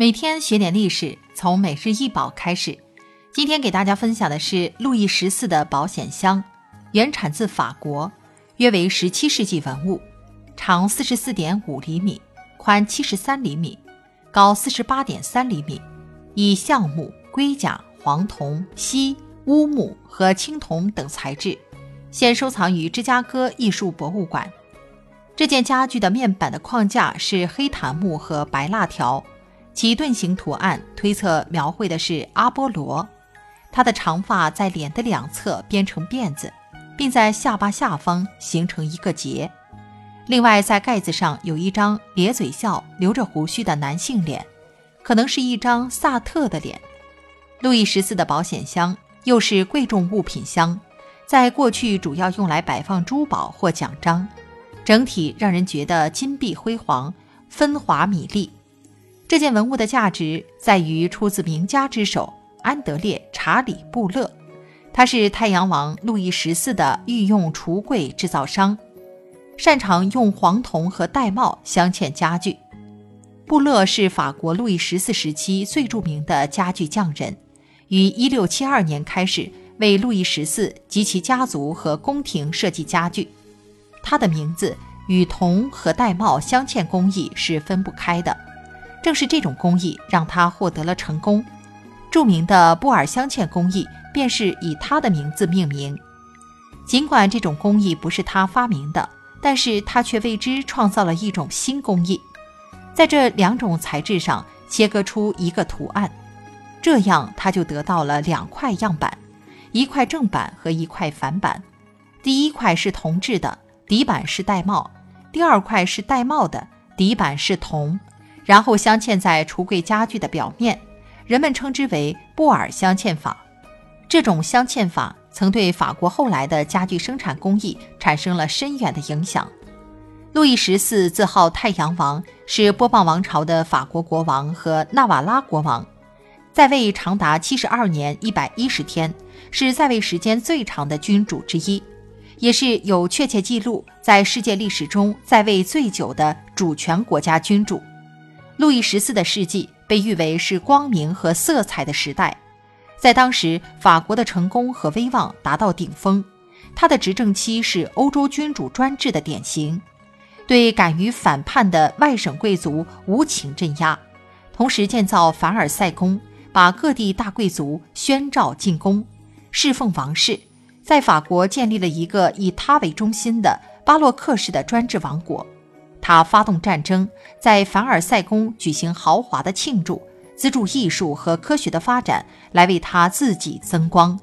每天学点历史，从每日一宝开始。今天给大家分享的是路易十四的保险箱，原产自法国，约为十七世纪文物，长四十四点五厘米，宽七十三厘米，高四十八点三厘米，以橡木、龟甲、黄铜、锡、乌木和青铜等材质，现收藏于芝加哥艺术博物馆。这件家具的面板的框架是黑檀木和白蜡条。其盾形图案推测描绘的是阿波罗，他的长发在脸的两侧编成辫子，并在下巴下方形成一个结。另外，在盖子上有一张咧嘴笑、留着胡须的男性脸，可能是一张萨特的脸。路易十四的保险箱又是贵重物品箱，在过去主要用来摆放珠宝或奖章，整体让人觉得金碧辉煌、分华米丽。这件文物的价值在于出自名家之手安德烈·查理·布勒，他是太阳王路易十四的御用橱柜制造商，擅长用黄铜和玳瑁镶嵌家具。布勒是法国路易十四时期最著名的家具匠人，于1672年开始为路易十四及其家族和宫廷设计家具。他的名字与铜和玳瑁镶嵌工艺是分不开的。正是这种工艺让他获得了成功，著名的布尔镶嵌工艺便是以他的名字命名。尽管这种工艺不是他发明的，但是他却为之创造了一种新工艺，在这两种材质上切割出一个图案，这样他就得到了两块样板，一块正板和一块反板。第一块是铜制的，底板是玳瑁；第二块是玳瑁的，底板是铜。然后镶嵌在橱柜家具的表面，人们称之为布尔镶嵌法。这种镶嵌法曾对法国后来的家具生产工艺产生了深远的影响。路易十四自号太阳王，是波旁王朝的法国国王和纳瓦拉国王，在位长达七十二年一百一十天，是在位时间最长的君主之一，也是有确切记录在世界历史中在位最久的主权国家君主。路易十四的世纪被誉为是光明和色彩的时代，在当时，法国的成功和威望达到顶峰。他的执政期是欧洲君主专制的典型，对敢于反叛的外省贵族无情镇压，同时建造凡尔赛宫，把各地大贵族宣召进宫，侍奉王室，在法国建立了一个以他为中心的巴洛克式的专制王国。他发动战争，在凡尔赛宫举行豪华的庆祝，资助艺术和科学的发展，来为他自己增光。